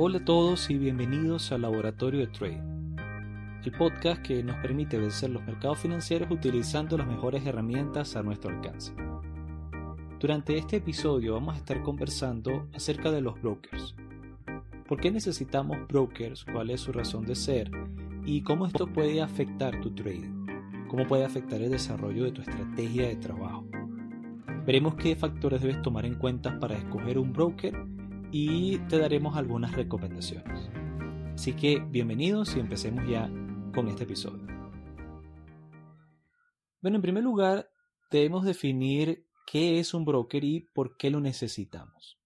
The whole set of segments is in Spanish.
Hola a todos y bienvenidos al Laboratorio de Trade, el podcast que nos permite vencer los mercados financieros utilizando las mejores herramientas a nuestro alcance. Durante este episodio vamos a estar conversando acerca de los brokers. ¿Por qué necesitamos brokers? ¿Cuál es su razón de ser? ¿Y cómo esto puede afectar tu trading? ¿Cómo puede afectar el desarrollo de tu estrategia de trabajo? Veremos qué factores debes tomar en cuenta para escoger un broker y te daremos algunas recomendaciones. Así que bienvenidos y empecemos ya con este episodio. Bueno, en primer lugar, debemos definir qué es un broker y por qué lo necesitamos.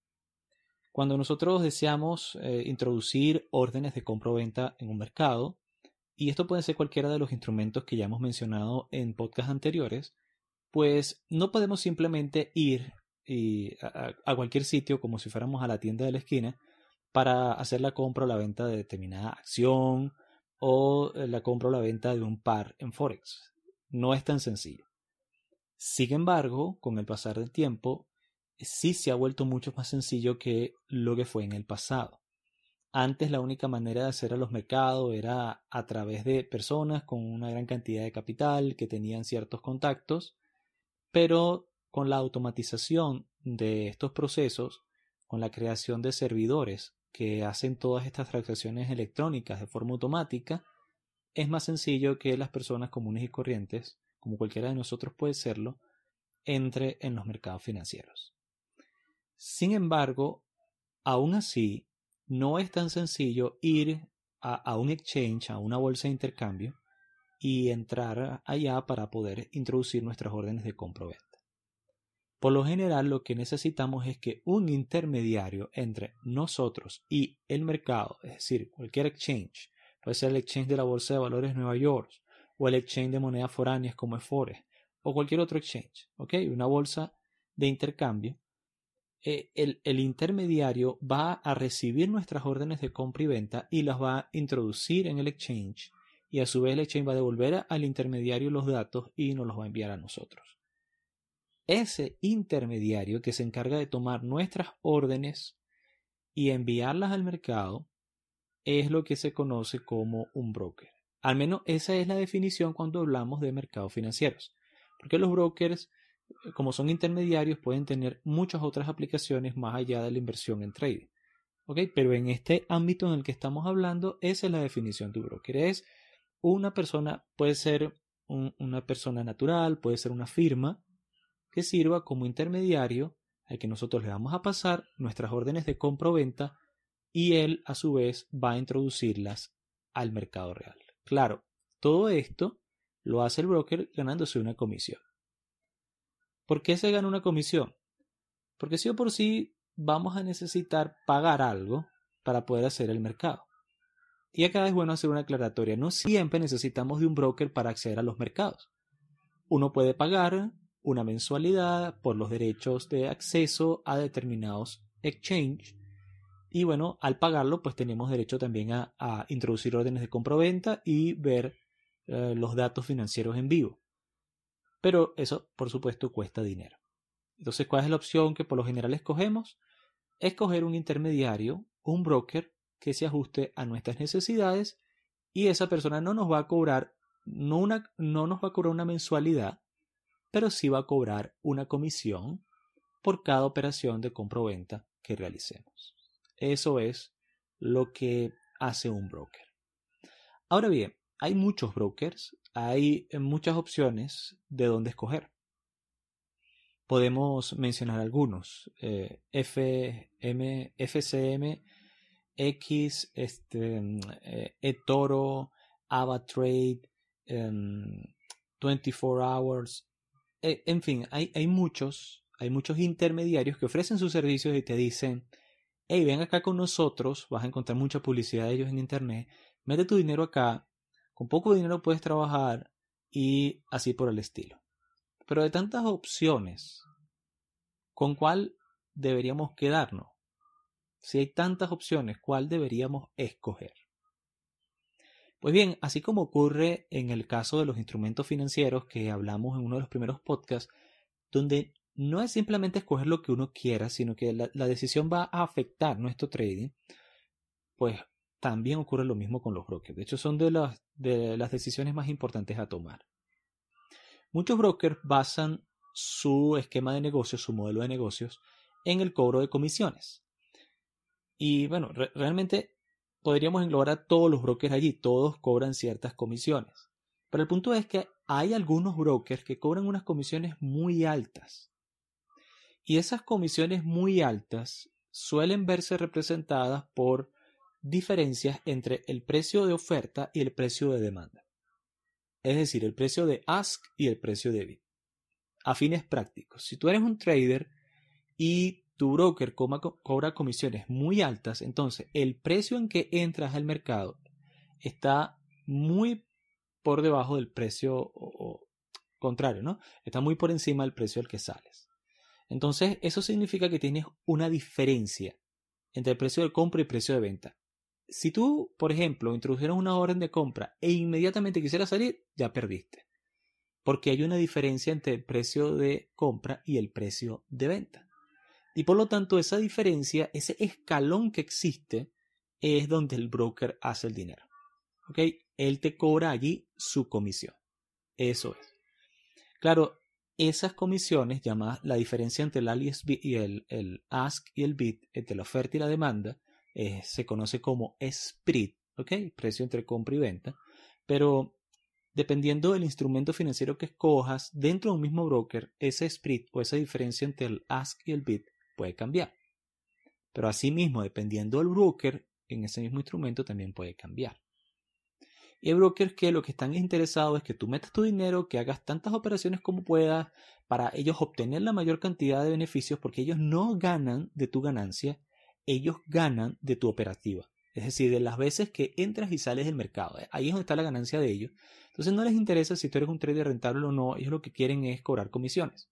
Cuando nosotros deseamos eh, introducir órdenes de compra-venta en un mercado, y esto puede ser cualquiera de los instrumentos que ya hemos mencionado en podcasts anteriores, pues no podemos simplemente ir y a, cualquier sitio como si fuéramos a la tienda de la esquina para hacer la compra o la venta de determinada acción o eh, la compra o la venta de un par en Forex. No es tan sencillo. Sin embargo, con el pasar del tiempo, sí se ha vuelto mucho más sencillo que lo que fue en el pasado. Antes la única manera de hacer a los mercados era a través de personas con una gran cantidad de capital que tenían ciertos contactos, pero con la automatización de estos procesos, con la creación de servidores que hacen todas estas transacciones electrónicas de forma automática, es más sencillo que las personas comunes y corrientes, como cualquiera de nosotros puede serlo, entre en los mercados financieros. Sin embargo, aún así, no es tan sencillo ir a, un exchange, a una bolsa de intercambio, y entrar allá para poder introducir nuestras órdenes de compra venta. Por lo general lo que necesitamos es que un intermediario entre nosotros y el mercado, es decir, cualquier exchange, puede ser el exchange de la Bolsa de Valores Nueva York o el exchange de monedas foráneas como Forex o cualquier otro exchange, ¿ok? Una bolsa de intercambio. Eh, el, el intermediario va a recibir nuestras órdenes de compra y venta y las va a introducir en el exchange y a su vez el exchange va a devolver al intermediario los datos y nos los va a enviar a nosotros ese intermediario que se encarga de tomar nuestras órdenes y enviarlas al mercado es lo que se conoce como un broker. Al menos esa es la definición cuando hablamos de mercados financieros. Porque los brokers, como son intermediarios, pueden tener muchas otras aplicaciones más allá de la inversión en trading. Pero en este ámbito en el que estamos hablando, esa es la definición de un broker. Es una persona, puede ser una persona natural, puede ser una firma, que sirva como intermediario al que nosotros le vamos a pasar nuestras órdenes de compra o venta y él a su vez va a introducirlas al mercado real. Claro, todo esto lo hace el broker ganándose una comisión. ¿Por qué se gana una comisión? Porque si o por sí vamos a necesitar pagar algo para poder hacer el mercado. Y acá es bueno hacer una aclaratoria. No siempre necesitamos de un broker para acceder a los mercados. Uno puede pagar una mensualidad por los derechos de acceso a determinados exchange. Y bueno, al pagarlo, pues tenemos derecho también a, introducir órdenes de compra-venta y ver eh, los datos financieros en vivo. Pero eso, por supuesto, cuesta dinero. Entonces, ¿cuál es la opción que por lo general escogemos? Escoger un intermediario, un broker que se ajuste a nuestras necesidades y esa persona no nos va a cobrar, no, una, no nos va a cobrar una mensualidad, pero sí va a cobrar una comisión por cada operación de compra-venta que realicemos. Eso es lo que hace un broker. Ahora bien, hay muchos brokers, hay muchas opciones de dónde escoger. Podemos mencionar algunos. Eh, FM, FCM, X, este, eh, eToro, AvaTrade, 24 em, Hours, eh, en fin, hay, hay, muchos, hay muchos intermediarios que ofrecen sus servicios y te dicen, hey, ven acá con nosotros, vas a encontrar mucha publicidad de ellos en internet, mete tu dinero acá, con poco dinero puedes trabajar y así por el estilo. Pero de tantas opciones, ¿con cuál deberíamos quedarnos? Si hay tantas opciones, ¿cuál deberíamos escoger? Pues bien, así como ocurre en el caso de los instrumentos financieros que hablamos en uno de los primeros podcasts, donde no es simplemente escoger lo que uno quiera, sino que la, decisión va a afectar nuestro trading, pues también ocurre lo mismo con los brokers. De hecho, son de las, de las decisiones más importantes a tomar. Muchos brokers basan su esquema de negocios, su modelo de negocios, en el cobro de comisiones. Y bueno, realmente podríamos englobar a todos los brokers allí, todos cobran ciertas comisiones. Pero el punto es que hay algunos brokers que cobran unas comisiones muy altas. Y esas comisiones muy altas suelen verse representadas por diferencias entre el precio de oferta y el precio de demanda. Es decir, el precio de ask y el precio de bid. A fines prácticos, si tú eres un trader y tu broker cobra comisiones muy altas, entonces el precio en que entras al mercado está muy por debajo del precio contrario, ¿no? Está muy por encima del precio al que sales. Entonces, eso significa que tienes una diferencia entre el precio de compra y el precio de venta. Si tú, por ejemplo, introdujeras una orden de compra e inmediatamente quisieras salir, ya perdiste. Porque hay una diferencia entre el precio de compra y el precio de venta. Y por lo tanto, esa diferencia, ese escalón que existe, es donde el broker hace el dinero. ¿Ok? Él te cobra allí su comisión. Eso es. Claro, esas comisiones, llamadas la diferencia entre el, y el, el ask y el bid, entre la oferta y la demanda, se conoce como spread, ¿ok? Precio entre compra y venta. Pero dependiendo del instrumento financiero que escojas, dentro de un mismo broker, ese spread o esa diferencia entre el ask y el bid puede cambiar. Pero asimismo, dependiendo del broker, en ese mismo instrumento también puede cambiar. Y hay brokers que lo que están interesados es que tú metas tu dinero, que hagas tantas operaciones como puedas para ellos obtener la mayor cantidad de beneficios porque ellos no ganan de tu ganancia, ellos ganan de tu operativa. Es decir, de las veces que entras y sales del mercado. Ahí es donde está la ganancia de ellos. Entonces no les interesa si tú eres un trader rentable o no, ellos lo que quieren es cobrar comisiones.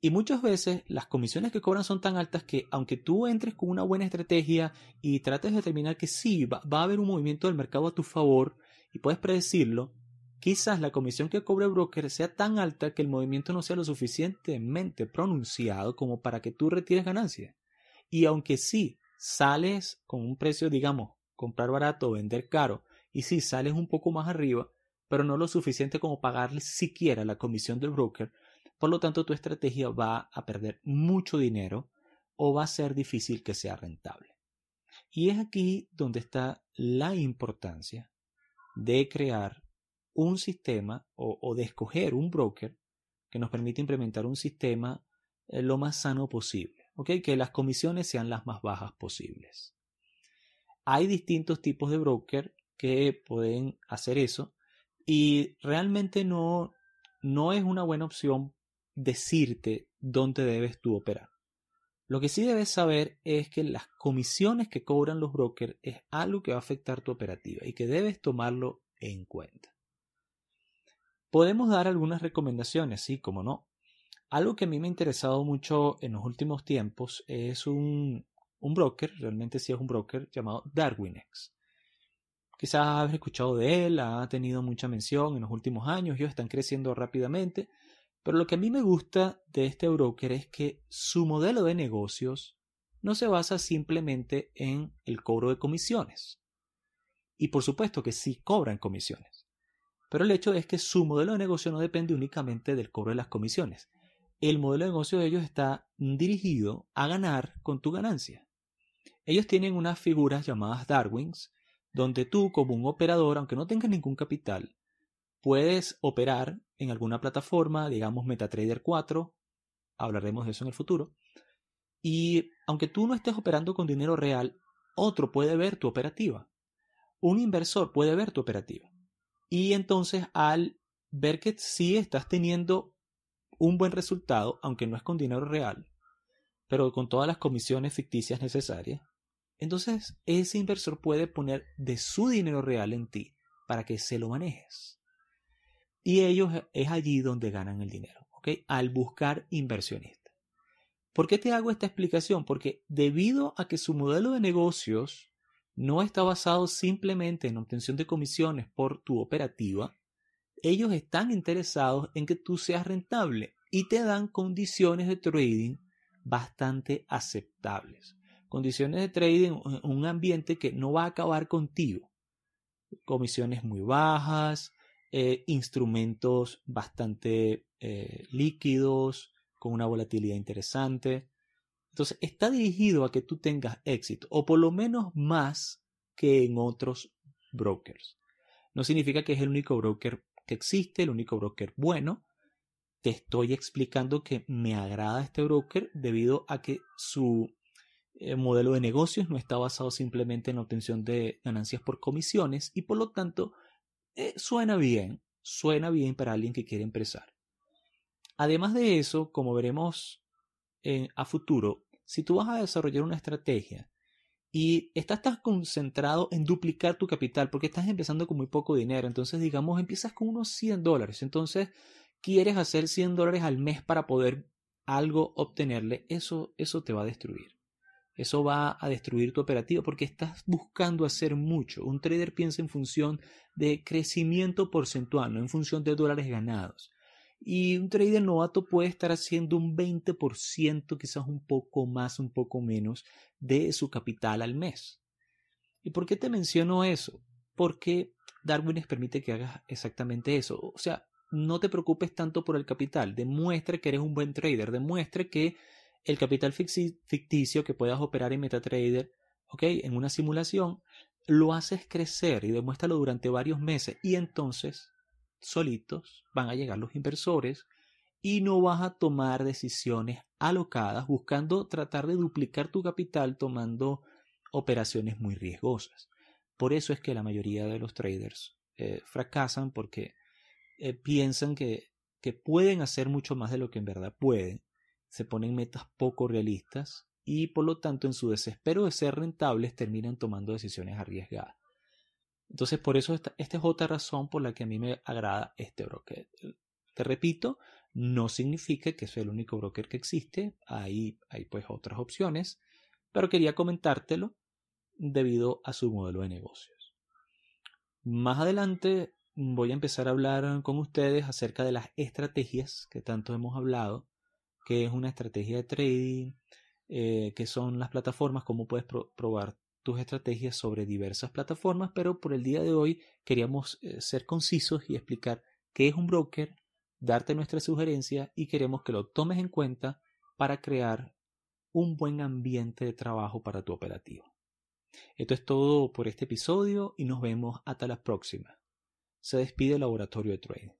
Y muchas veces las comisiones que cobran son tan altas que aunque tú entres con una buena estrategia y trates de determinar que sí, va, a haber un movimiento del mercado a tu favor y puedes predecirlo, quizás la comisión que cobre el broker sea tan alta que el movimiento no sea lo suficientemente pronunciado como para que tú retires ganancias. Y aunque sí sales con un precio, digamos, comprar barato o vender caro, y sí sales un poco más arriba, pero no lo suficiente como pagarle siquiera la comisión del broker, por lo tanto, tu estrategia va a perder mucho dinero o va a ser difícil que sea rentable. Y es aquí donde está la importancia de crear un sistema o, de escoger un broker que nos permite implementar un sistema eh, lo más sano posible, que las comisiones sean las más bajas posibles. Hay distintos tipos de broker que pueden hacer eso y realmente no, no es una buena opción decirte dónde debes tú operar. Lo que sí debes saber es que las comisiones que cobran los brokers es algo que va a afectar tu operativa y que debes tomarlo en cuenta. Podemos dar algunas recomendaciones, sí, como no. Algo que a mí me ha interesado mucho en los últimos tiempos es un, un broker, realmente sí es un broker llamado Darwinex. Quizás has escuchado de él, ha tenido mucha mención en los últimos años, ellos están creciendo rápidamente pero lo que a mí me gusta de este broker es que su modelo de negocios no se basa simplemente en el cobro de comisiones. Y por supuesto que sí cobran comisiones. Pero el hecho es que su modelo de negocio no depende únicamente del cobro de las comisiones. El modelo de negocio de ellos está dirigido a ganar con tu ganancia. Ellos tienen unas figuras llamadas Darwins, donde tú como un operador, aunque no tengas ningún capital, puedes operar en alguna plataforma, digamos MetaTrader 4, hablaremos de eso en el futuro, y aunque tú no estés operando con dinero real, otro puede ver tu operativa. Un inversor puede ver tu operativa. Y entonces al ver que sí estás teniendo un buen resultado, aunque no es con dinero real, pero con todas las comisiones ficticias necesarias, entonces ese inversor puede poner de su dinero real en ti para que se lo manejes. Y ellos es allí donde ganan el dinero, ¿ok? Al buscar inversionistas. ¿Por qué te hago esta explicación? Porque debido a que su modelo de negocios no está basado simplemente en obtención de comisiones por tu operativa, ellos están interesados en que tú seas rentable y te dan condiciones de trading bastante aceptables. condiciones de trading, un ambiente que no va a acabar contigo. Comisiones muy bajas, eh, instrumentos bastante eh, líquidos, con una volatilidad interesante. Entonces, está dirigido a que tú tengas éxito, o por lo menos más que en otros brokers. No significa que es el único broker que existe, el único broker bueno. Te estoy explicando que me agrada este broker debido a que su eh, modelo de negocios no está basado simplemente en la obtención de ganancias por comisiones y por lo tanto eh, suena bien, suena bien para alguien que quiere empezar. Además de eso, como veremos a futuro, si tú vas a desarrollar una estrategia y estás tan concentrado en duplicar tu capital porque estás empezando con muy poco dinero, entonces digamos empiezas con unos 100 dólares, entonces quieres hacer 100 dólares al mes para poder algo obtenerle, eso, eso te va a destruir. Eso va a destruir tu operativo porque estás buscando hacer mucho. Un trader piensa en función de crecimiento porcentual, no en función de dólares ganados. Y un trader novato puede estar haciendo un 20%, quizás un poco más, un poco menos, de su capital al mes. ¿Y por qué te menciono eso? Porque Darwin les permite que hagas exactamente eso. O sea, no te preocupes tanto por el capital. Demuestra que eres un buen trader. Demuestra que el capital ficticio que puedas operar en MetaTrader, ¿ok? En una simulación, lo haces crecer y demuéstralo durante varios meses y entonces solitos van a llegar los inversores y no vas a tomar decisiones alocadas buscando tratar de duplicar tu capital tomando operaciones muy riesgosas. Por eso es que la mayoría de los traders eh, fracasan porque eh, piensan que, que pueden hacer mucho más de lo que en verdad pueden se ponen metas poco realistas y por lo tanto en su desespero de ser rentables terminan tomando decisiones arriesgadas. Entonces por eso esta, esta es otra razón por la que a mí me agrada este broker. Te repito, no significa que sea el único broker que existe, hay, hay pues otras opciones, pero quería comentártelo debido a su modelo de negocios. Más adelante voy a empezar a hablar con ustedes acerca de las estrategias que tanto hemos hablado qué es una estrategia de trading, eh, qué son las plataformas, cómo puedes probar tus estrategias sobre diversas plataformas, pero por el día de hoy queríamos eh, ser concisos y explicar qué es un broker, darte nuestra sugerencia y queremos que lo tomes en cuenta para crear un buen ambiente de trabajo para tu operativo. Esto es todo por este episodio y nos vemos hasta la próxima. Se despide el laboratorio de trading.